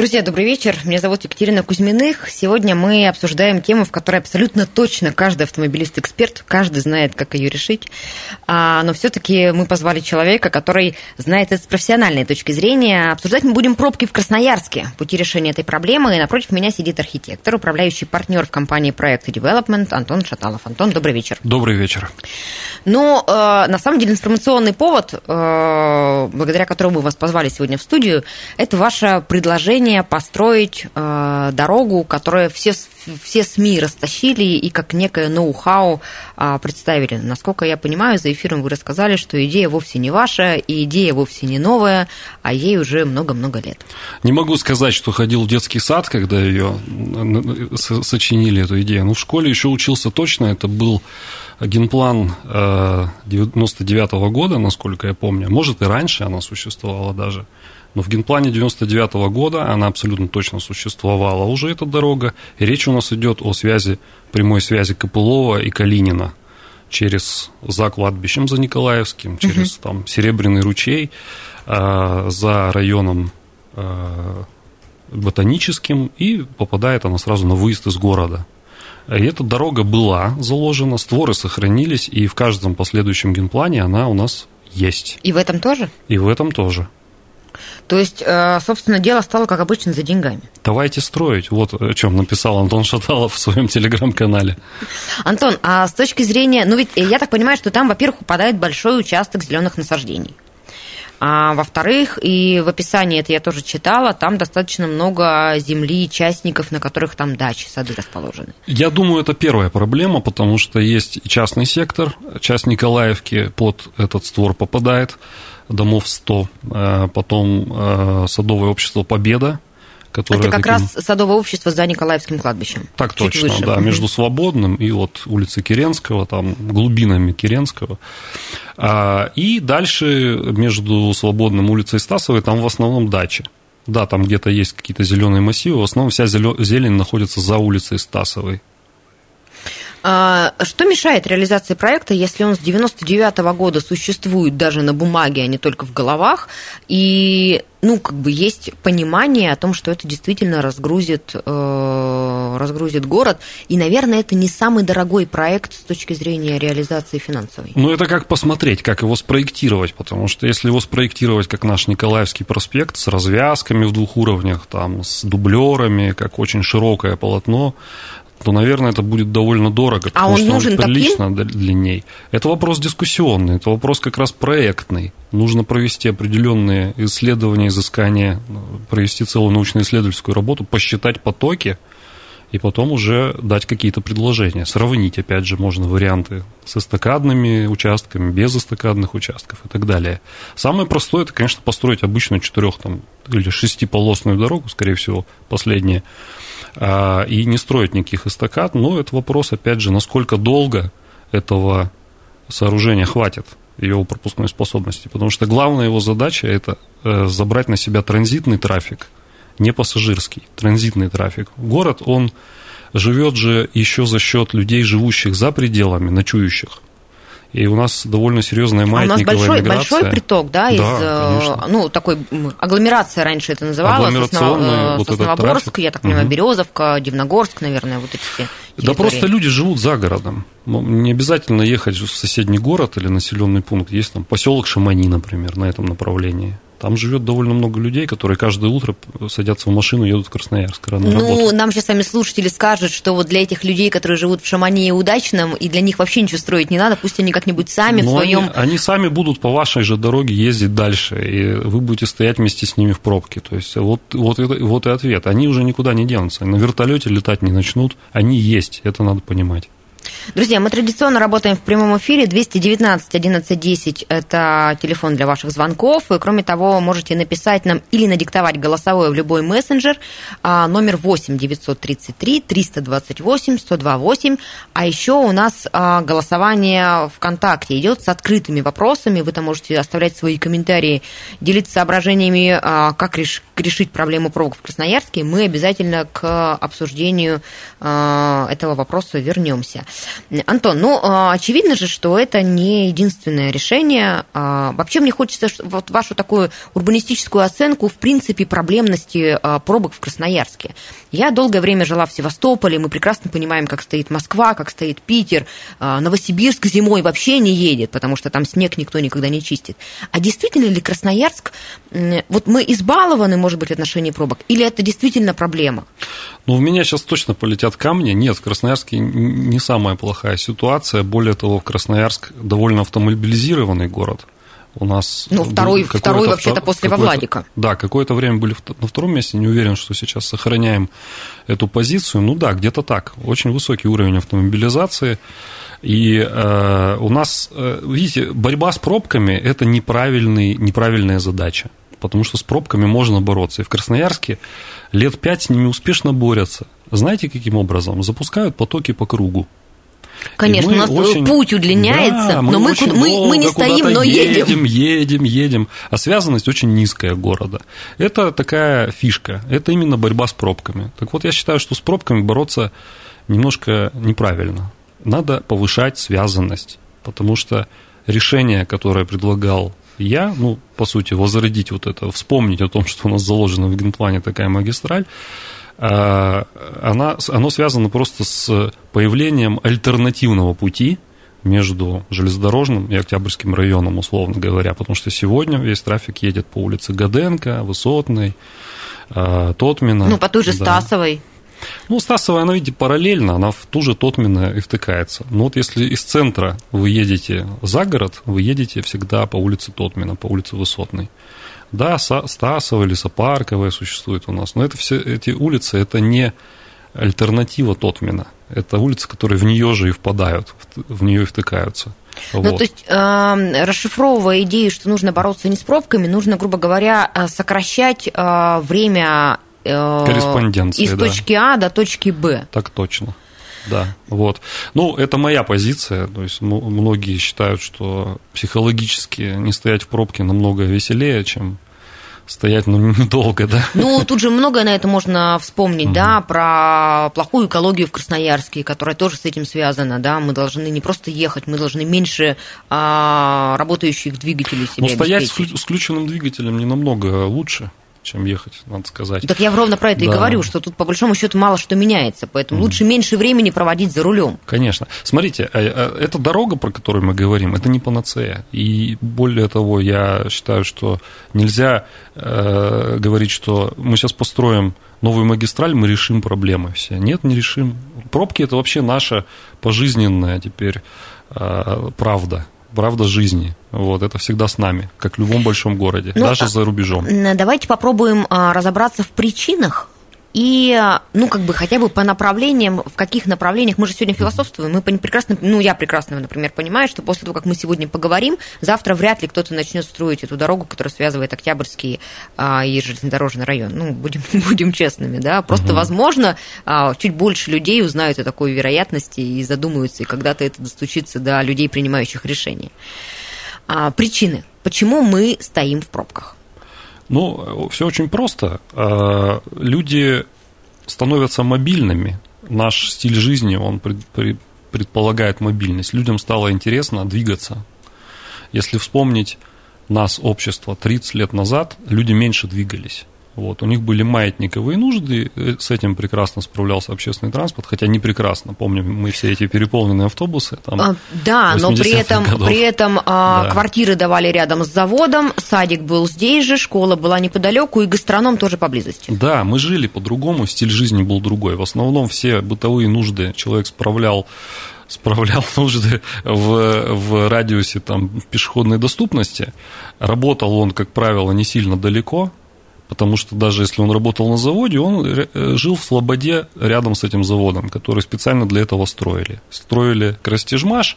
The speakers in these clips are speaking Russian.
Друзья, добрый вечер. Меня зовут Екатерина Кузьминых. Сегодня мы обсуждаем тему, в которой абсолютно точно каждый автомобилист-эксперт, каждый знает, как ее решить. А, но все-таки мы позвали человека, который знает это с профессиональной точки зрения. Обсуждать мы будем пробки в Красноярске, пути решения этой проблемы. И напротив меня сидит архитектор, управляющий партнер в компании проекта Development Антон Шаталов. Антон, добрый вечер. Добрый вечер. Ну, э, на самом деле информационный повод, э, благодаря которому мы вас позвали сегодня в студию, это ваше предложение решение построить э, дорогу, которую все, все СМИ растащили и как некое ноу-хау э, представили. Насколько я понимаю, за эфиром вы рассказали, что идея вовсе не ваша, и идея вовсе не новая, а ей уже много-много лет. Не могу сказать, что ходил в детский сад, когда ее сочинили, эту идею. Но в школе еще учился точно, это был генплан 99 -го года, насколько я помню. Может, и раньше она существовала даже. Но в генплане 99 -го года она абсолютно точно существовала уже, эта дорога. И речь у нас идет о связи, прямой связи Копылова и Калинина через за кладбищем за Николаевским, через угу. там Серебряный ручей, э, за районом э, Ботаническим, и попадает она сразу на выезд из города. И эта дорога была заложена, створы сохранились, и в каждом последующем генплане она у нас есть. И в этом тоже? И в этом тоже. То есть, э, собственно, дело стало, как обычно, за деньгами. Давайте строить. Вот о чем написал Антон Шаталов в своем телеграм-канале. Антон, а с точки зрения... Ну, ведь я так понимаю, что там, во-первых, упадает большой участок зеленых насаждений. А во-вторых, и в описании это я тоже читала, там достаточно много земли, частников, на которых там дачи, сады расположены. Я думаю, это первая проблема, потому что есть частный сектор, часть Николаевки под этот створ попадает, домов 100, э, потом э, садовое общество «Победа», которое Это как таким... раз садовое общество за Николаевским кладбищем. Так Чуть точно, выше. да, между Свободным и вот улицей Керенского, там глубинами Керенского. А, и дальше между Свободным улицей Стасовой там в основном дачи. Да, там где-то есть какие-то зеленые массивы, в основном вся зелень находится за улицей Стасовой. А, что мешает реализации проекта, если он с 99 -го года существует даже на бумаге, а не только в головах, и ну, как бы есть понимание о том, что это действительно разгрузит, э, разгрузит город. И, наверное, это не самый дорогой проект с точки зрения реализации финансовой. Ну, это как посмотреть, как его спроектировать, потому что если его спроектировать как наш Николаевский проспект с развязками в двух уровнях, там, с дублерами, как очень широкое полотно, то, наверное, это будет довольно дорого, а потому а он что нужен он прилично таким? длинней. Это вопрос дискуссионный, это вопрос как раз проектный. Нужно провести определенные исследования, изыскания, провести целую научно-исследовательскую работу, посчитать потоки, и потом уже дать какие-то предложения. Сравнить, опять же, можно варианты с эстакадными участками, без эстакадных участков и так далее. Самое простое, это, конечно, построить обычную четырех там, или шестиполосную дорогу, скорее всего, последняя, и не строить никаких эстакад, но это вопрос, опять же, насколько долго этого сооружения хватит его пропускной способности, потому что главная его задача – это э, забрать на себя транзитный трафик, не пассажирский, транзитный трафик. Город, он живет же еще за счет людей, живущих за пределами, ночующих. И у нас довольно серьезная маятниковая а у нас большой, миграция. большой приток, да, из, э, ну, такой агломерация раньше это называлось, Сосново, вот Сосновоборск, я так понимаю, угу. Березовка, Дивногорск, наверное, вот эти все территории. Да просто люди живут за городом. Не обязательно ехать в соседний город или населенный пункт. Есть там поселок Шамани, например, на этом направлении. Там живет довольно много людей, которые каждое утро садятся в машину и едут в Красноярск рано Ну, работать. нам сейчас сами слушатели скажут, что вот для этих людей, которые живут в Шамане и Удачном, и для них вообще ничего строить не надо, пусть они как-нибудь сами Но в своем... Они, они сами будут по вашей же дороге ездить дальше, и вы будете стоять вместе с ними в пробке. То есть вот, вот, вот и ответ. Они уже никуда не денутся. На вертолете летать не начнут. Они есть, это надо понимать. Друзья, мы традиционно работаем в прямом эфире. 219 1110 – это телефон для ваших звонков. И, кроме того, можете написать нам или надиктовать голосовое в любой мессенджер. А, номер 8 933 328 1028. А еще у нас а, голосование ВКонтакте идет с открытыми вопросами. Вы там можете оставлять свои комментарии, делиться соображениями, а, как решить проблему пробок в Красноярске. Мы обязательно к обсуждению этого вопроса вернемся. Антон, ну, а, очевидно же, что это не единственное решение. А, вообще мне хочется вот вашу такую урбанистическую оценку, в принципе, проблемности а, пробок в Красноярске. Я долгое время жила в Севастополе, мы прекрасно понимаем, как стоит Москва, как стоит Питер. Новосибирск зимой вообще не едет, потому что там снег никто никогда не чистит. А действительно ли Красноярск, вот мы избалованы, может быть, в пробок, или это действительно проблема? Ну, в меня сейчас точно полетят камни. Нет, в Красноярске не самая плохая ситуация. Более того, Красноярск довольно автомобилизированный город. У нас ну, второй, второй вообще-то после Владика. Да, какое-то время были на втором месте, не уверен, что сейчас сохраняем эту позицию. Ну да, где-то так. Очень высокий уровень автомобилизации. И э, у нас, э, видите, борьба с пробками – это неправильный, неправильная задача потому что с пробками можно бороться. И в Красноярске лет пять с ними успешно борются. Знаете, каким образом? Запускают потоки по кругу. Конечно, у нас очень... путь удлиняется, да, мы но мы, мы, мы не стоим, но едем. Едем, едем, едем. А связанность очень низкая города. Это такая фишка, это именно борьба с пробками. Так вот, я считаю, что с пробками бороться немножко неправильно. Надо повышать связанность, потому что решение, которое предлагал я, ну, по сути, возродить вот это, вспомнить о том, что у нас заложена в генплане такая магистраль, она, оно связано просто с появлением альтернативного пути между железнодорожным и Октябрьским районом, условно говоря, потому что сегодня весь трафик едет по улице Гаденко, Высотной, а, Тотмина. Ну, по той же да. Стасовой. Ну, Стасовая, она, видите, параллельно, она в ту же Тотмина и втыкается. Но вот если из центра вы едете за город, вы едете всегда по улице Тотмина, по улице Высотной. Да, Стасовая, Лесопарковая существует у нас, но это все эти улицы, это не альтернатива Тотмина. Это улицы, которые в нее же и впадают, в нее и втыкаются. Ну, вот. то есть, э, расшифровывая идею, что нужно бороться не с пробками, нужно, грубо говоря, э, сокращать э, время Э, Корреспонденции, из да. точки А до точки Б. Так точно. Да, вот. Ну, это моя позиция. То есть многие считают, что психологически не стоять в пробке намного веселее, чем стоять, ну, недолго, да. Ну, тут же многое на это можно вспомнить, угу. да, про плохую экологию в Красноярске, которая тоже с этим связана, да, мы должны не просто ехать, мы должны меньше а, работающих двигателей себе Но стоять с включенным двигателем не намного лучше чем ехать, надо сказать. Так я ровно про это да. и говорю, что тут по большому счету мало что меняется, поэтому mm. лучше меньше времени проводить за рулем. Конечно. Смотрите, э, э, эта дорога, про которую мы говорим, это не панацея. И более того, я считаю, что нельзя э, говорить, что мы сейчас построим новую магистраль, мы решим проблемы все. Нет, не решим. Пробки это вообще наша пожизненная теперь э, правда правда жизни. Вот, это всегда с нами, как в любом большом городе, ну, даже за рубежом. Давайте попробуем а, разобраться в причинах и, ну, как бы хотя бы по направлениям, в каких направлениях, мы же сегодня философствуем, мы прекрасно, ну, я прекрасно, например, понимаю, что после того, как мы сегодня поговорим, завтра вряд ли кто-то начнет строить эту дорогу, которая связывает Октябрьский а, и железнодорожный район. Ну, будем, будем честными, да. Просто, угу. возможно, а, чуть больше людей узнают о такой вероятности и задумаются, и когда-то это достучится до людей, принимающих решения. А, причины, почему мы стоим в пробках? Ну, все очень просто. А, люди становятся мобильными. Наш стиль жизни, он предполагает мобильность. Людям стало интересно двигаться. Если вспомнить нас, общество, 30 лет назад, люди меньше двигались. Вот, у них были маятниковые нужды, с этим прекрасно справлялся общественный транспорт, хотя не прекрасно. Помним мы все эти переполненные автобусы. Там, а, да, но при этом, при этом а, да. квартиры давали рядом с заводом, садик был здесь же, школа была неподалеку, и гастроном тоже поблизости. Да, мы жили по-другому, стиль жизни был другой. В основном все бытовые нужды человек справлял справлял нужды в, в радиусе там, пешеходной доступности. Работал он, как правило, не сильно далеко, Потому что даже если он работал на заводе, он э, жил в Слободе рядом с этим заводом, который специально для этого строили. Строили Крастижмаш,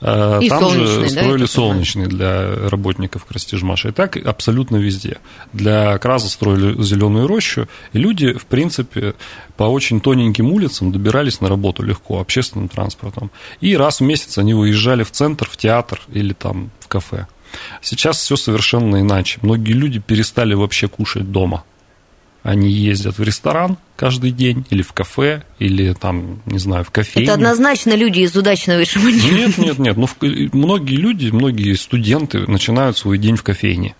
э, И там же да, строили так солнечный для работников Крастижмаша. И так абсолютно везде. Для Краза строили зеленую рощу, и люди, в принципе, по очень тоненьким улицам добирались на работу легко, общественным транспортом. И раз в месяц они выезжали в центр, в театр или там в кафе. Сейчас все совершенно иначе. Многие люди перестали вообще кушать дома. Они ездят в ресторан каждый день, или в кафе, или там, не знаю, в кофейню. Это однозначно люди из удачного решения. Нет, нет, нет. Ну, в- многие люди, многие студенты начинают свой день в кофейне.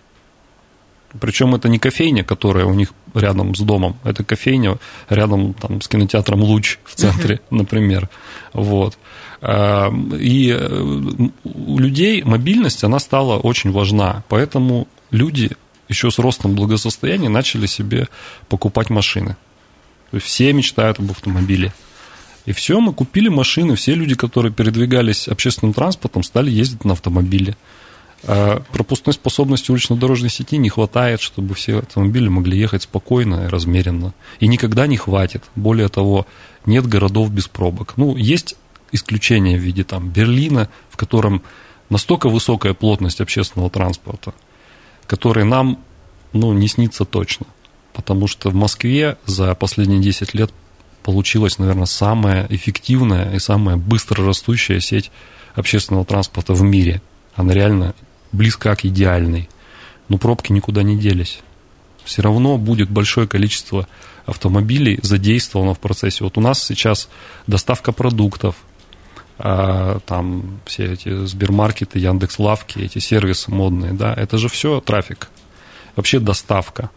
Причем это не кофейня, которая у них рядом с домом, это кофейня рядом там, с кинотеатром Луч в центре, например. Вот. А, И э, у людей мобильность, она стала очень важна. Поэтому люди еще с ростом благосостояния начали себе покупать машины. То есть все мечтают об автомобиле. И все, мы купили машины, все люди, которые передвигались общественным транспортом, стали ездить на автомобиле. А пропускной способности улично-дорожной сети не хватает, чтобы все автомобили могли ехать спокойно и размеренно. И никогда не хватит. Более того, нет городов без пробок. Ну, есть исключения в виде там Берлина, в котором настолько высокая плотность общественного транспорта, который нам ну, не снится точно. Потому что в Москве за последние 10 лет получилась, наверное, самая эффективная и самая быстро растущая сеть общественного транспорта в мире. Она реально близка к идеальной. Но пробки никуда не делись. Все равно будет большое количество автомобилей задействовано в процессе. Вот у нас сейчас доставка продуктов, а, там все эти Сбермаркеты, Яндекс.Лавки, эти сервисы модные, да, это же все трафик. Вообще доставка.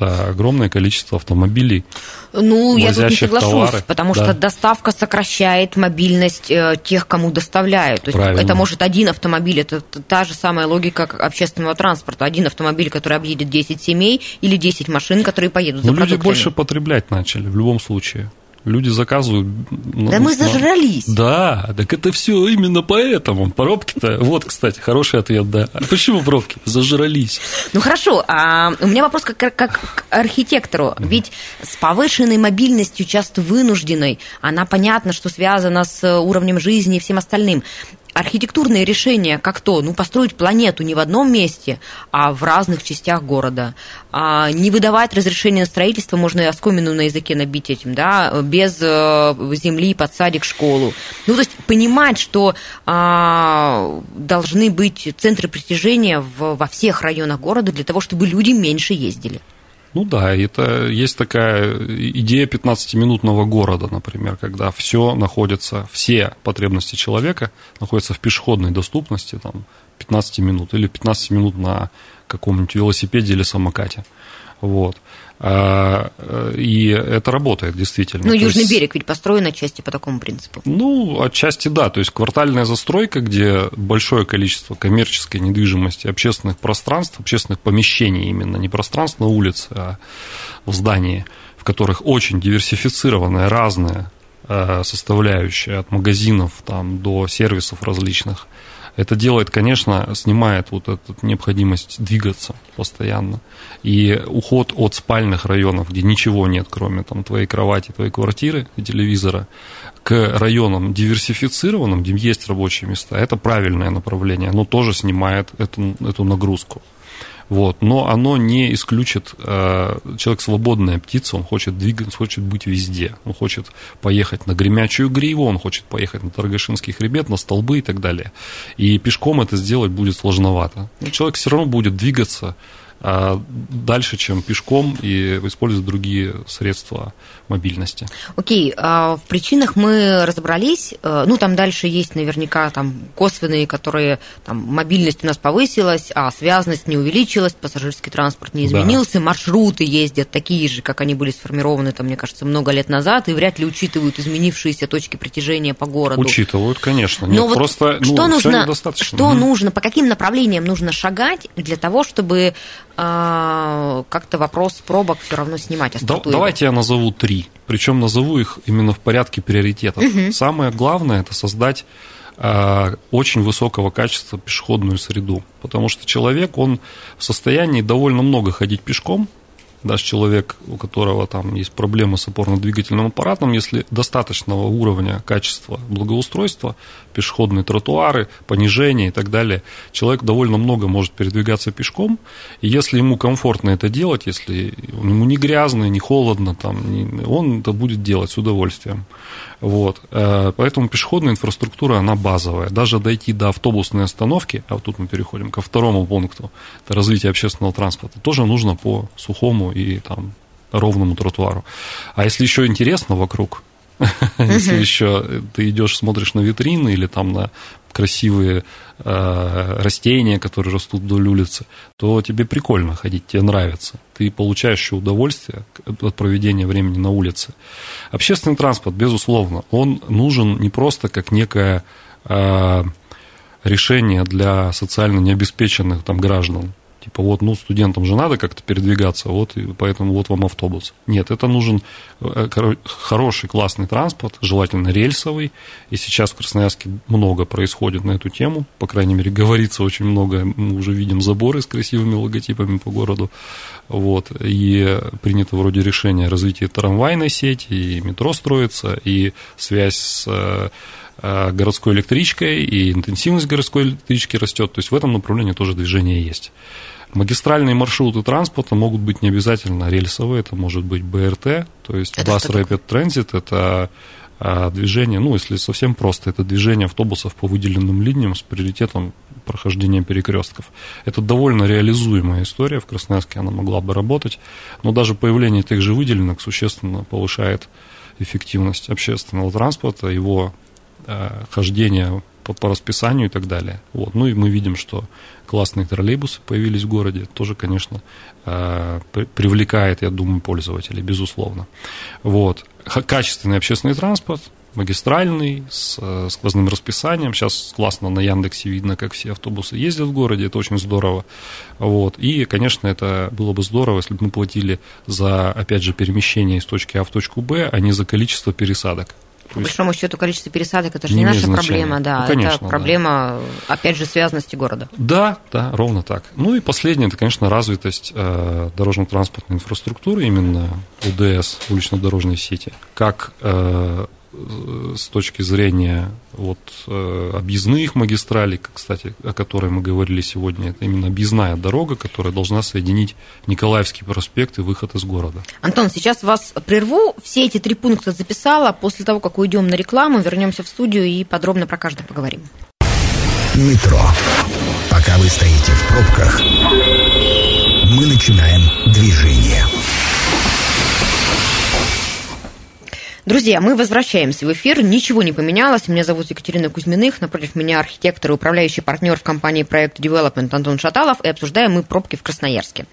Это огромное количество автомобилей. Ну, я тут не соглашусь, товары. потому Да. что доставка сокращает мобильность э, тех, кому доставляют. То есть Правильно. это может один автомобиль, это та же самая логика общественного транспорта. Один автомобиль, который объедет 10 семей, или 10 машин, которые поедут Но за люди продуктами. больше потреблять начали в любом случае. Люди заказывают. ну, Да мы зажрались. Да, так это все именно поэтому. Пробки-то. Вот, кстати, хороший ответ, да. А почему пробки? Зажрались. Ну хорошо, а у меня вопрос как, как к архитектору. Ведь с повышенной мобильностью, часто вынужденной, она понятно, что связана с уровнем жизни и всем остальным. Архитектурные решения, как то, ну, построить планету не в одном месте, а в разных частях города. А не выдавать разрешение на строительство, можно и оскомину на языке набить этим, да, без э, земли под садик, школу. Ну, то есть понимать, что а, должны быть центры притяжения в- во всех районах города для того, чтобы люди меньше ездили. Ну да, это есть такая идея 15-минутного города, например, когда все находится, все потребности человека находятся в пешеходной доступности, там, 15 минут, или 15 минут на каком-нибудь велосипеде или самокате. Вот. А, И это работает действительно. Ну, Южный есть- берег ведь построен отчасти по такому принципу. Ну, отчасти да. То есть квартальная застройка, где большое количество коммерческой недвижимости, общественных пространств, общественных помещений именно, не пространств на улице, а в здании, в которых очень диверсифицированная, разная э, составляющая от магазинов там, до сервисов различных. Это делает, конечно, снимает вот эту необходимость двигаться постоянно. И уход от спальных районов, где ничего нет, кроме там, твоей кровати, твоей квартиры и телевизора, к районам диверсифицированным, где есть рабочие места, это правильное направление. Оно тоже снимает эту, эту нагрузку. Вот. Но оно не исключит, э, человек свободная птица, он хочет двигаться, хочет быть везде. Он хочет поехать на Гремячую гриву, он хочет поехать на Торгашинский хребет, на столбы и так далее. И пешком это сделать будет сложновато. Но человек все равно будет двигаться дальше, чем пешком, и использовать другие средства мобильности. Окей, а в причинах мы разобрались. Э, Ну, там дальше есть наверняка там косвенные, которые там мобильность у нас повысилась, а связанность не увеличилась, пассажирский транспорт не Да. изменился, маршруты ездят такие же, как они были сформированы, там, мне кажется, много лет назад, и вряд ли учитывают изменившиеся точки притяжения по городу. Учитывают, конечно. Но Нет, вот просто ну, что всё нужно, недостаточно. что Мгм. нужно, по каким направлениям нужно шагать для того, чтобы а, как-то вопрос пробок все равно снимать? Да- остроту его? давайте я назову три. Причем назову их именно в порядке приоритетов. Самое главное это создать а, очень высокого качества пешеходную среду. Потому что человек, он в состоянии довольно много ходить пешком, даже человек, у которого там есть проблемы с опорно-двигательным аппаратом, если достаточного уровня качества благоустройства, пешеходные тротуары, понижение и так далее, человек довольно много может передвигаться пешком, и если ему комфортно это делать, если ему не грязно, не холодно, там, он это будет делать с удовольствием. Вот. Э, поэтому пешеходная инфраструктура, она базовая. Даже дойти до автобусной остановки, а вот тут мы переходим ко второму пункту, это развитие общественного транспорта, тоже нужно по сухому и там ровному тротуару. А если еще интересно вокруг, если еще ты идешь, смотришь на витрины или там на красивые э, растения, которые растут вдоль улицы, то тебе прикольно ходить, тебе нравится. Ты получаешь еще удовольствие от проведения времени на улице. Общественный транспорт, безусловно, он нужен не просто как некое э, решение для социально необеспеченных там, граждан, Типа вот, ну, студентам же надо как-то передвигаться, вот, и поэтому вот вам автобус. Нет, это нужен э, хороший, классный транспорт, желательно рельсовый. И сейчас в Красноярске много происходит на эту тему. По крайней мере, говорится очень много. Мы уже видим заборы с красивыми логотипами по городу. Вот. И принято вроде решение развития трамвайной сети, и метро строится, и связь с э, э, городской электричкой, и интенсивность городской электрички растет. То есть в этом направлении тоже движение есть. Магистральные маршруты транспорта могут быть не обязательно рельсовые, это может быть БРТ, то есть это Bus Rapid Transit, это а, движение, ну, если совсем просто, это движение автобусов по выделенным линиям с приоритетом прохождения перекрестков. Это довольно реализуемая история, в Красноярске она могла бы работать, но даже появление тех же выделенных существенно повышает эффективность общественного транспорта, его э, хождение по, по расписанию и так далее. Вот. Ну и мы видим, что классные троллейбусы появились в городе, тоже, конечно, э, привлекает, я думаю, пользователей, безусловно. Вот. Качественный общественный транспорт, магистральный, с э, сквозным расписанием. Сейчас классно на Яндексе видно, как все автобусы ездят в городе, это очень здорово. Вот. И, конечно, это было бы здорово, если бы мы платили за, опять же, перемещение из точки А в точку Б, а не за количество пересадок. По большому счету, количество пересадок это же не, не наша значения. проблема, да. Ну, конечно, это проблема, да. опять же, связанности города. Да, да, ровно так. Ну и последнее, это, конечно, развитость э, дорожно-транспортной инфраструктуры, именно УДС, улично-дорожной сети, как э, с точки зрения вот, э, объездных магистралей, кстати, о которой мы говорили сегодня, это именно объездная дорога, которая должна соединить Николаевский проспект и выход из города. Антон, сейчас вас прерву. Все эти три пункта записала. После того, как уйдем на рекламу, вернемся в студию и подробно про каждый поговорим. Метро. Пока вы стоите в пробках, мы начинаем движение. Друзья, мы возвращаемся в эфир. Ничего не поменялось. Меня зовут Екатерина Кузьминых. Напротив меня архитектор и управляющий партнер в компании проект Development Антон Шаталов. И обсуждаем мы пробки в Красноярске.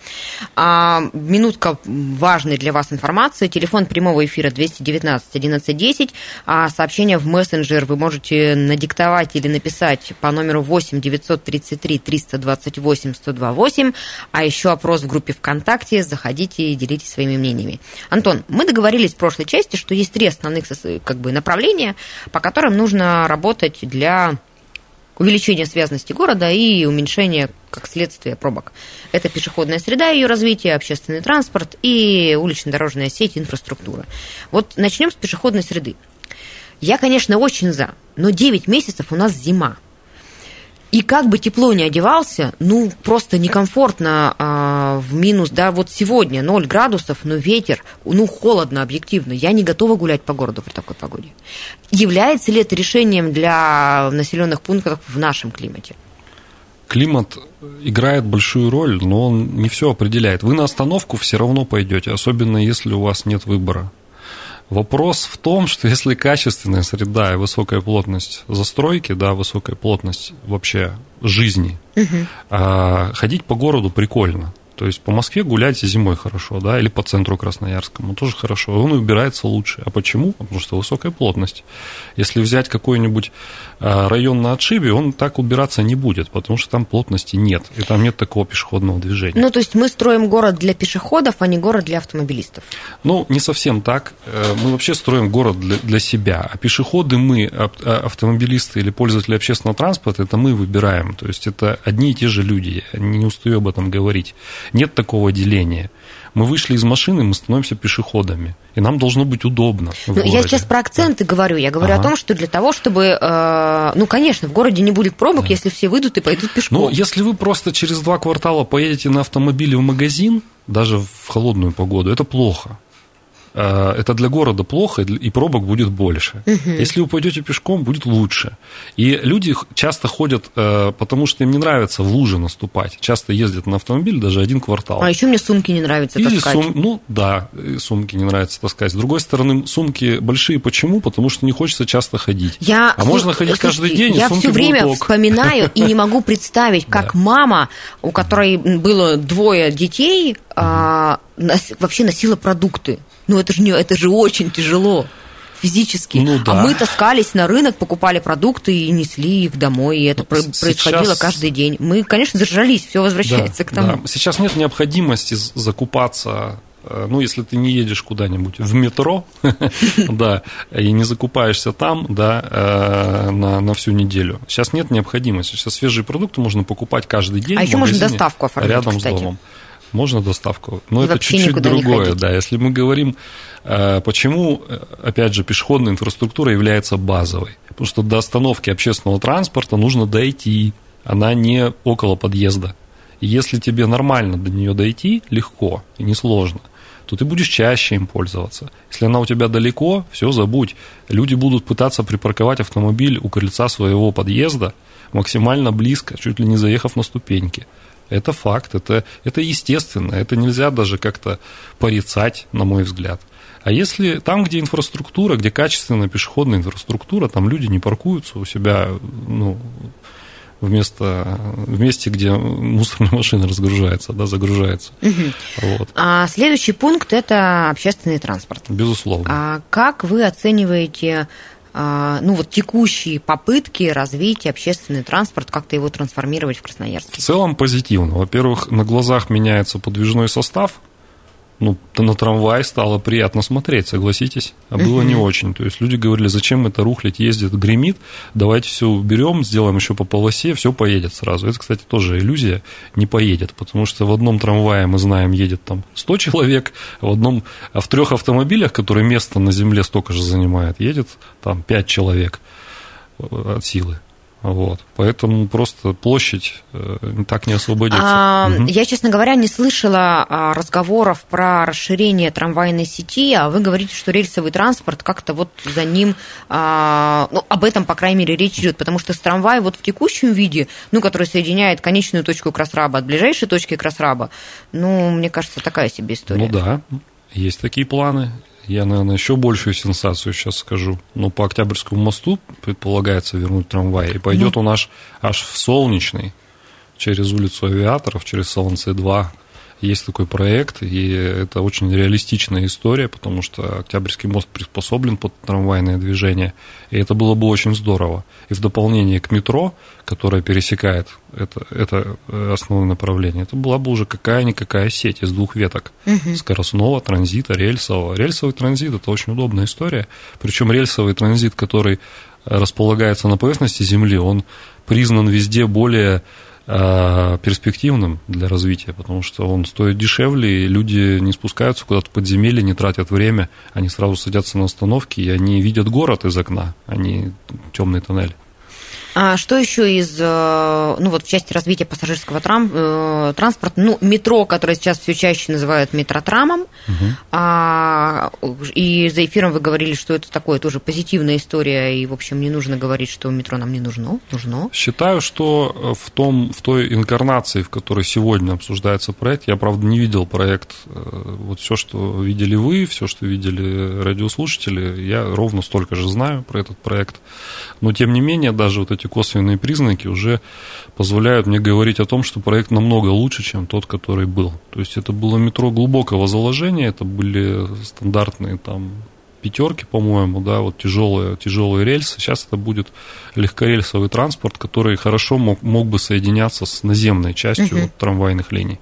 А, минутка важной для вас информации. Телефон прямого эфира 219 1110. А сообщение в мессенджер вы можете надиктовать или написать по номеру 8 933 328 128. А еще опрос в группе ВКонтакте. Заходите и делитесь своими мнениями. Антон, мы договорились в прошлой части, что есть три основных как бы, направления, по которым нужно работать для увеличения связности города и уменьшения, как следствие, пробок. Это пешеходная среда, ее развитие, общественный транспорт и улично-дорожная сеть, инфраструктура. Вот начнем с пешеходной среды. Я, конечно, очень за, но 9 месяцев у нас зима. И как бы тепло не одевался, ну, просто некомфортно а, в минус, да, вот сегодня 0 градусов, но ветер, ну, холодно объективно. Я не готова гулять по городу при такой погоде. Является ли это решением для населенных пунктов в нашем климате? Климат играет большую роль, но он не все определяет. Вы на остановку все равно пойдете, особенно если у вас нет выбора. Вопрос в том, что если качественная среда и высокая плотность застройки, да, высокая плотность вообще жизни, угу. ходить по городу прикольно. То есть по Москве гуляйте зимой хорошо, да, или по центру Красноярскому тоже хорошо. Он убирается лучше. А почему? Потому что высокая плотность. Если взять какой-нибудь а, район на отшибе, он так убираться не будет, потому что там плотности нет, и там нет такого пешеходного движения. Ну, то есть мы строим город для пешеходов, а не город для автомобилистов? Ну, не совсем так. Э, мы вообще строим город для, для себя, а пешеходы мы, а, автомобилисты или пользователи общественного транспорта, это мы выбираем. То есть это одни и те же люди, я не устаю об этом говорить. Нет такого деления. Мы вышли из машины, мы становимся пешеходами. И нам должно быть удобно. Ну, я сейчас про акценты да. говорю. Я говорю ага. о том, что для того, чтобы. Э, ну, конечно, в городе не будет пробок, да. если все выйдут и пойдут пешком. Ну, если вы просто через два квартала поедете на автомобиле в магазин, даже в холодную погоду, это плохо. Э, это для города плохо, и пробок будет больше. Угу. Если вы пойдете пешком, будет лучше. И люди часто ходят, э, потому что им не нравится в луже наступать. Часто ездят на автомобиле даже один квартал. А еще мне сумки не нравится Или таскать. Сум... Ну да, сумки не нравится таскать. С другой стороны, сумки большие. Почему? Потому что не хочется часто ходить. Я... А можно ходить Слушайте, каждый день, Я все время будут вспоминаю и не могу представить, как мама, у которой было двое детей, а, вообще носила продукты. Ну, это же, не, это же очень тяжело физически. Ну, да. А мы таскались на рынок, покупали продукты и несли их домой, и это Сейчас... происходило каждый день. Мы, конечно, зажрались, все возвращается да, к тому. Да. Сейчас нет необходимости закупаться э, ну, если ты не едешь куда-нибудь в метро, да, и не закупаешься там, да, э, на, на всю неделю. Сейчас нет необходимости. Сейчас свежие продукты можно покупать каждый день. А еще можно доставку оформить, рядом с домом. Можно доставку, но и это чуть-чуть другое, да. Если мы говорим, э, почему, э, опять же, пешеходная инфраструктура является базовой, потому что до остановки общественного транспорта нужно дойти, она не около подъезда. И если тебе нормально до нее дойти, легко и несложно, то ты будешь чаще им пользоваться. Если она у тебя далеко, все забудь. Люди будут пытаться припарковать автомобиль у крыльца своего подъезда максимально близко, чуть ли не заехав на ступеньки. Это факт, это, это естественно, это нельзя даже как-то порицать, на мой взгляд. А если там, где инфраструктура, где качественная пешеходная инфраструктура, там люди не паркуются у себя, ну, вместо, в месте, где мусорная машина разгружается, да, загружается. Угу. Вот. А следующий пункт – это общественный транспорт. Безусловно. А как вы оцениваете ну, вот текущие попытки развить общественный транспорт, как-то его трансформировать в Красноярске? В целом позитивно. Во-первых, на глазах меняется подвижной состав, ну, на трамвай стало приятно смотреть, согласитесь, а было не очень. То есть люди говорили, зачем это рухлить ездит, гремит, давайте все уберем, сделаем еще по полосе, все поедет сразу. Это, кстати, тоже иллюзия, не поедет, потому что в одном трамвае, мы знаем, едет там 100 человек, а в одном, а в трех автомобилях, которые место на земле столько же занимает, едет там 5 человек э, от силы. Вот. Поэтому просто площадь э, так не освободится. А, угу. Я, честно говоря, не слышала а, разговоров про расширение трамвайной сети, а вы говорите, что рельсовый транспорт как-то вот за ним, а, ну, об этом, по крайней мере, речь идет, потому что с трамвай вот в текущем виде, ну, который соединяет конечную точку Красраба от ближайшей точки Красраба, ну, мне кажется, такая себе история. Ну да, есть такие планы. Я, наверное, еще большую сенсацию сейчас скажу. Но по Октябрьскому мосту предполагается вернуть трамвай. И пойдет ну. он аж, аж в Солнечный, через улицу Авиаторов, через Солнце 2 есть такой проект, и это очень реалистичная история, потому что Октябрьский мост приспособлен под трамвайное движение, и это было бы очень здорово. И в дополнение к метро, которое пересекает это, это э, основное направление, это была бы уже какая-никакая сеть из двух веток. Угу. Скоростного, транзита, рельсового. Рельсовый транзит – это очень удобная история. Причем рельсовый транзит, который располагается на поверхности Земли, он признан везде более Э, перспективным для развития, потому что он стоит дешевле, и люди не спускаются куда-то в подземелье, не тратят время, они сразу садятся на остановке, и они видят город из окна, а не темный тоннель. А что еще из, э, ну вот в части развития пассажирского трам, э, транспорта, ну метро, которое сейчас все чаще называют метротрамом, угу. а, и за эфиром вы говорили, что это такое тоже позитивная история, и в общем не нужно говорить, что метро нам не нужно, нужно. Считаю, что в том, в той инкарнации, в которой сегодня обсуждается проект, я правда не видел проект, э, вот все, что видели вы, все, что видели радиослушатели, я ровно столько же знаю про этот проект, но тем не менее даже вот эти эти косвенные признаки уже позволяют мне говорить о том, что проект намного лучше, чем тот, который был. То есть это было метро глубокого заложения, это были стандартные там пятерки, по-моему, да, вот тяжелые, тяжелые рельсы. Сейчас это будет легкорельсовый транспорт, который хорошо мог, мог бы соединяться с наземной частью угу. трамвайных линий.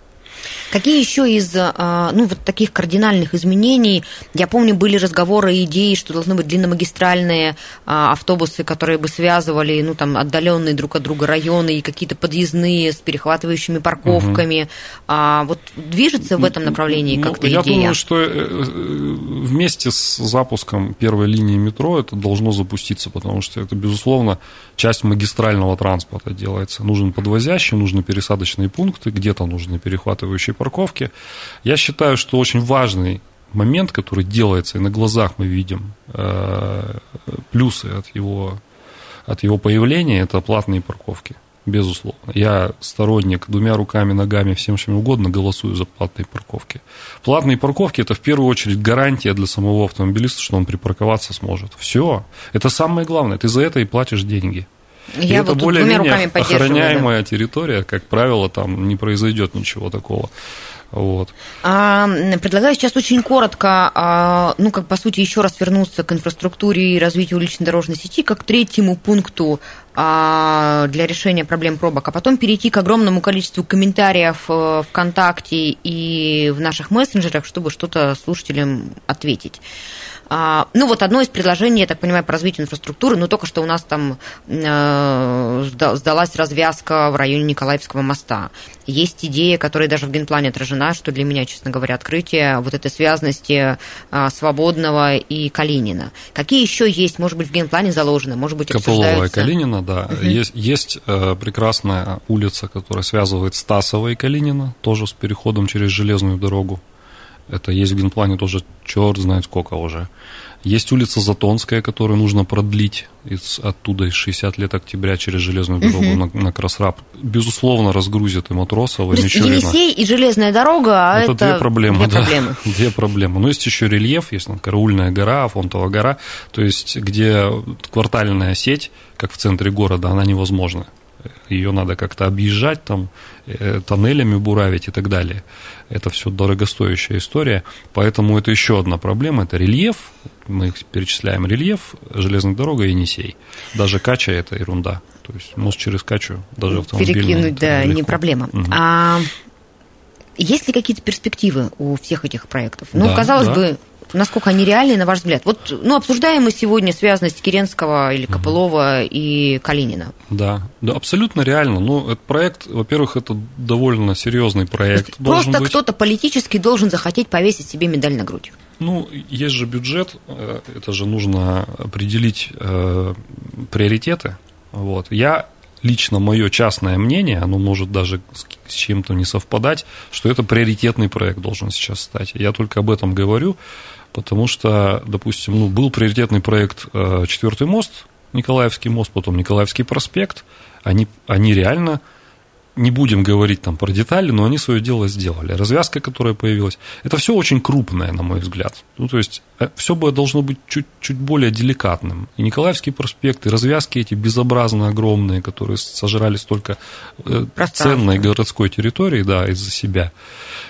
Какие еще из а, ну, вот таких кардинальных изменений? Я помню, были разговоры и идеи, что должны быть длинномагистральные а, автобусы, которые бы связывали ну, там, отдаленные друг от друга районы и какие-то подъездные с перехватывающими парковками. Угу. А, вот движется в этом направлении ну, как-то я идея? Я думаю, что э, э, вместе с запуском первой линии метро это должно запуститься, потому что это, безусловно, часть магистрального транспорта делается. Нужен подвозящий, нужны пересадочные пункты, где-то нужны перехватывающие парковки. Я считаю, что очень важный момент, который делается, и на глазах мы видим э, плюсы от его, от его появления, это платные парковки. Безусловно. Я сторонник двумя руками, ногами, всем чем угодно голосую за платные парковки. Платные парковки – это в первую очередь гарантия для самого автомобилиста, что он припарковаться сможет. Все. Это самое главное. Ты за это и платишь деньги. Я и вот это более-менее охраняемая да. территория, как правило, там не произойдет ничего такого. Вот. А, предлагаю сейчас очень коротко, а, ну, как по сути, еще раз вернуться к инфраструктуре и развитию уличной дорожной сети, как третьему пункту а, для решения проблем пробок, а потом перейти к огромному количеству комментариев э, ВКонтакте и в наших мессенджерах, чтобы что-то слушателям ответить. А, ну, вот одно из предложений, я так понимаю, по развитию инфраструктуры, ну, только что у нас там э, сдалась развязка в районе Николаевского моста. Есть идея, которая даже в генплане отражена, что для меня, честно говоря, открытие вот этой связности а, Свободного и Калинина. Какие еще есть, может быть, в генплане заложены, может быть, Копылова и Калинина, да. Угу. Есть, есть э, прекрасная улица, которая связывает Стасова и Калинина, тоже с переходом через железную дорогу. Это есть в генплане тоже черт знает сколько уже. Есть улица Затонская, которую нужно продлить из, оттуда из 60 лет октября через железную дорогу угу. на, на Красраб. Безусловно, разгрузят и Матросова, и Мичурина. Елисей и железная дорога, а это, это две проблемы. Две да, проблемы. две проблемы. Но есть еще рельеф, есть там Караульная гора, Фонтова гора, то есть где квартальная сеть, как в центре города, она невозможна ее надо как-то объезжать, там, э, тоннелями буравить и так далее. Это все дорогостоящая история, поэтому это еще одна проблема, это рельеф, мы перечисляем рельеф, железная дорога и Енисей. Даже Кача – это ерунда, то есть мост через Качу, даже автомобильный. Перекинуть, да, легко. не проблема. Угу. А есть ли какие-то перспективы у всех этих проектов? Ну, да, казалось да. бы, насколько они реальны, на ваш взгляд? Вот, ну, обсуждаем мы сегодня связанность Керенского или Копылова угу. и Калинина. Да, да, абсолютно реально. Ну, этот проект, во-первых, это довольно серьезный проект. Просто быть... кто-то политически должен захотеть повесить себе медаль на грудь. Ну, есть же бюджет, э, это же нужно определить э, приоритеты. Вот. Я лично мое частное мнение, оно может даже с чем-то не совпадать, что это приоритетный проект должен сейчас стать. Я только об этом говорю, потому что, допустим, ну, был приоритетный проект э, «Четвертый мост», Николаевский мост, потом Николаевский проспект, они, они реально не будем говорить там про детали, но они свое дело сделали. Развязка, которая появилась, это все очень крупное, на мой взгляд. Ну, то есть, э, все бы должно быть чуть, чуть более деликатным. И Николаевский проспект, и развязки эти безобразно огромные, которые сожрали столько э, ценной городской территории, да, из-за себя,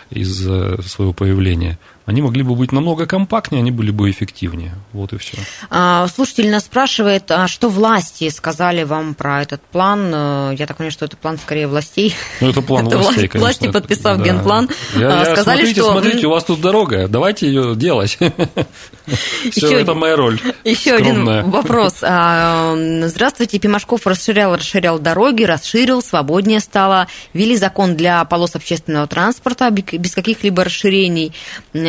из-за своего появления – они могли бы быть намного компактнее, они были бы эффективнее. Вот и все. А, слушатель нас спрашивает, а что власти сказали вам про этот план? Э, я так понимаю, что это план скорее властей. Ну, это план это властей, конечно. Власти, подписав да. генплан, я, а, сказали, смотрите, что... Смотрите, у вас тут дорога, давайте ее делать. Все, это моя роль. Еще один вопрос. А, здравствуйте, Пимашков расширял, расширял дороги, расширил, свободнее стало, ввели закон для полос общественного транспорта без каких-либо расширений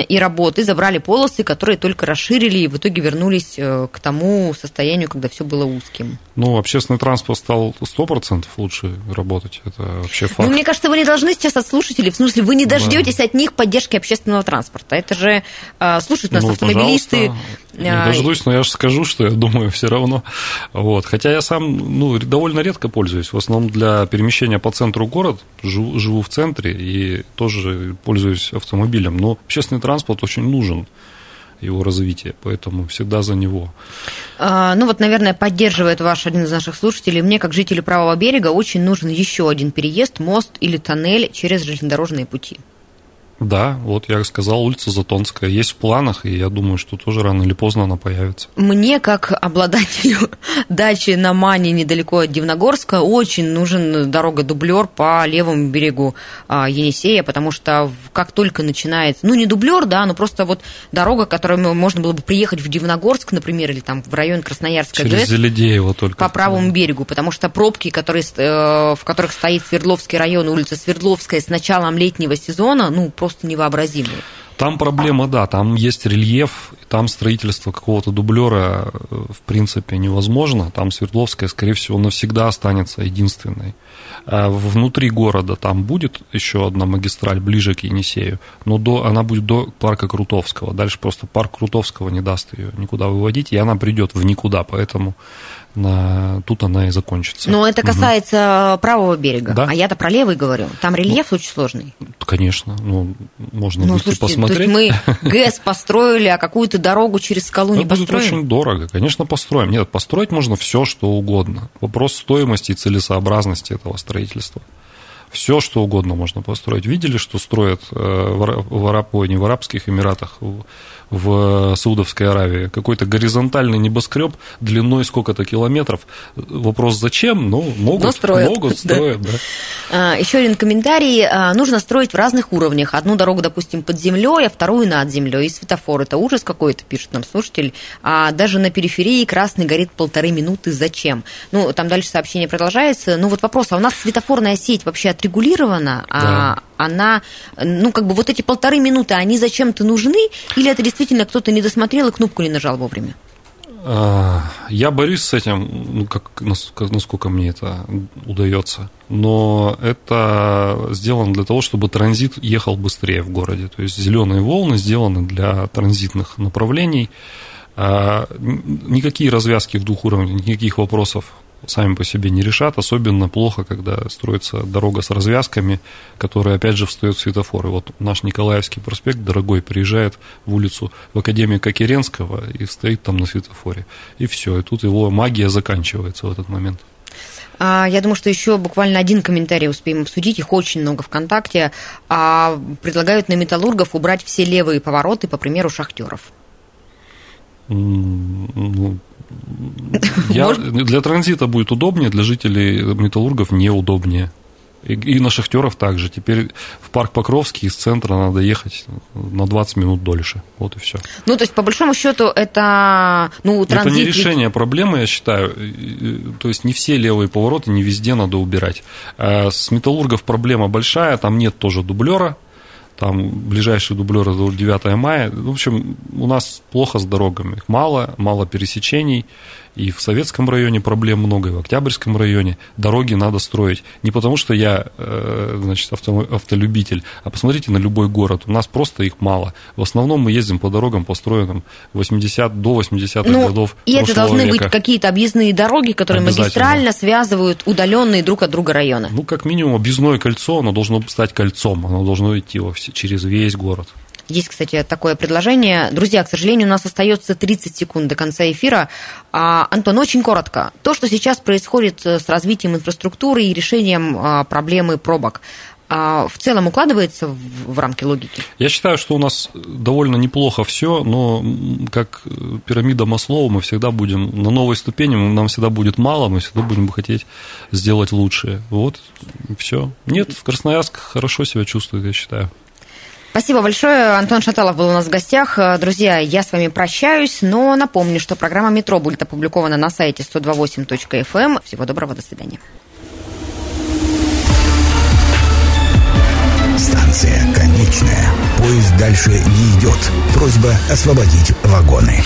и работы, забрали полосы, которые только расширили и в итоге вернулись э, к тому состоянию, когда все было узким. Ну, общественный транспорт стал 100% лучше работать, это вообще факт. Ну, мне кажется, вы не должны сейчас от слушателей, в смысле, вы не дождетесь да. от них поддержки общественного транспорта. Это же э, слушают нас ну, автомобилисты. Не а, дождусь, но я же скажу, что я думаю все равно. Вот. Хотя я сам ну, довольно редко пользуюсь. В основном для перемещения по центру города. Живу, живу в центре и тоже пользуюсь автомобилем. Но общественный транспорт очень нужен. его развития, поэтому всегда за него. А, ну вот, наверное, поддерживает ваш один из наших слушателей. Мне, как жителю правого берега, очень нужен еще один переезд, мост или тоннель через железнодорожные пути. Да, вот я сказал, улица Затонская есть в планах, и я думаю, что тоже рано или поздно она появится. Мне, как обладателю дачи на Мане недалеко от Дивногорска, очень нужен дорога-дублер по левому берегу а, Енисея, потому что как только начинается, ну не дублер, да, но просто вот дорога, которой можно было бы приехать в Дивногорск, например, или там в район Красноярска Через ГЭС, Зеледеево только. по правому берегу, потому что пробки, которые, э, в которых стоит Свердловский район, улица Свердловская с началом летнего сезона, ну, просто невообразимые. Там проблема, да, там есть рельеф, там строительство какого-то дублера э, в принципе невозможно. Там Свердловская, скорее всего, навсегда останется единственной. А внутри города там будет еще одна магистраль ближе к Енисею, но до, она будет до парка Крутовского. Дальше просто парк Крутовского не даст ее никуда выводить, и она придет в никуда, поэтому на, тут она и закончится. Но это касается угу. правого берега, да? а я-то про левый говорю. Там рельеф ну, очень сложный. Конечно, ну, можно ну, слушайте, посмотреть. То есть мы ГЭС построили, а какую-то дорогу через скалу не построим? будет очень дорого, конечно, построим. Нет, построить можно все, что угодно. Вопрос стоимости и целесообразности этого строительства. Все, что угодно можно построить. Видели, что строят э, в, Араб, ой, не в Арабских Эмиратах, в Саудовской Аравии. Какой-то горизонтальный небоскреб длиной сколько-то километров. Вопрос зачем? Ну, могут, Но строят. Могут, строят, да. да. Еще один комментарий. А, нужно строить в разных уровнях. Одну дорогу, допустим, под землей, а вторую над землей. И светофор. Это ужас какой-то, пишет нам слушатель. А даже на периферии красный горит полторы минуты. Зачем? Ну, там дальше сообщение продолжается. Ну, вот вопрос, а у нас светофорная сеть вообще отрегулирована? А да. А она, ну, как бы вот эти полторы минуты, они зачем-то нужны? Или это действительно кто-то не досмотрел и кнопку не нажал вовремя? А, я борюсь с этим, ну, как, насколько мне это удается. Но это сделано для того, чтобы транзит ехал быстрее в городе. То есть зеленые волны сделаны для транзитных направлений. А, никакие развязки в двух уровнях, никаких вопросов сами по себе не решат. Особенно плохо, когда строится дорога с развязками, которая, опять же, встает в светофоры. Вот наш Николаевский проспект, дорогой, приезжает в улицу в Академию Кокеренского и стоит там на светофоре. И все, и тут его магия заканчивается в этот момент. А, я думаю, что еще буквально один комментарий успеем обсудить. Их очень много ВКонтакте. А, предлагают на металлургов убрать все левые повороты, по примеру шахтеров. Ну, я, для транзита будет удобнее, для жителей металлургов неудобнее. И, и на шахтеров также. Теперь в парк Покровский из центра надо ехать на 20 минут дольше. Вот и все. Ну, то есть, по большому счету, это ну, транзит... Это не решение проблемы, я считаю. То есть, не все левые повороты, не везде надо убирать. А с металлургов проблема большая, там нет тоже дублера там ближайший дублер это 9 мая. В общем, у нас плохо с дорогами. Их мало, мало пересечений. И в Советском районе проблем много, и в Октябрьском районе. Дороги надо строить. Не потому, что я, э, значит, авто, автолюбитель, а посмотрите на любой город. У нас просто их мало. В основном мы ездим по дорогам, построенным 80, до 80-х ну, годов И это должны века. быть какие-то объездные дороги, которые магистрально связывают удаленные друг от друга районы. Ну, как минимум, объездное кольцо, оно должно стать кольцом, оно должно идти через весь город. Есть, кстати, такое предложение. Друзья, к сожалению, у нас остается 30 секунд до конца эфира. А, Антон, очень коротко. То, что сейчас происходит э, с развитием инфраструктуры и решением а, проблемы пробок, а, в целом укладывается в рамки логики? Я считаю, что у нас довольно неплохо все, но как пирамида Маслоу, мы всегда будем на новой ступени, нам всегда будет мало, мы всегда будем хотеть сделать лучшее. Вот, все. Нет, в Красноярск хорошо себя чувствует, я считаю. Спасибо большое. Антон Шаталов был у нас в гостях. Друзья, я с вами прощаюсь, но напомню, что программа «Метро» будет опубликована на сайте 128.fm. Эм. Всего доброго, до свидания. Станция конечная. Поезд дальше не идет. Просьба освободить вагоны.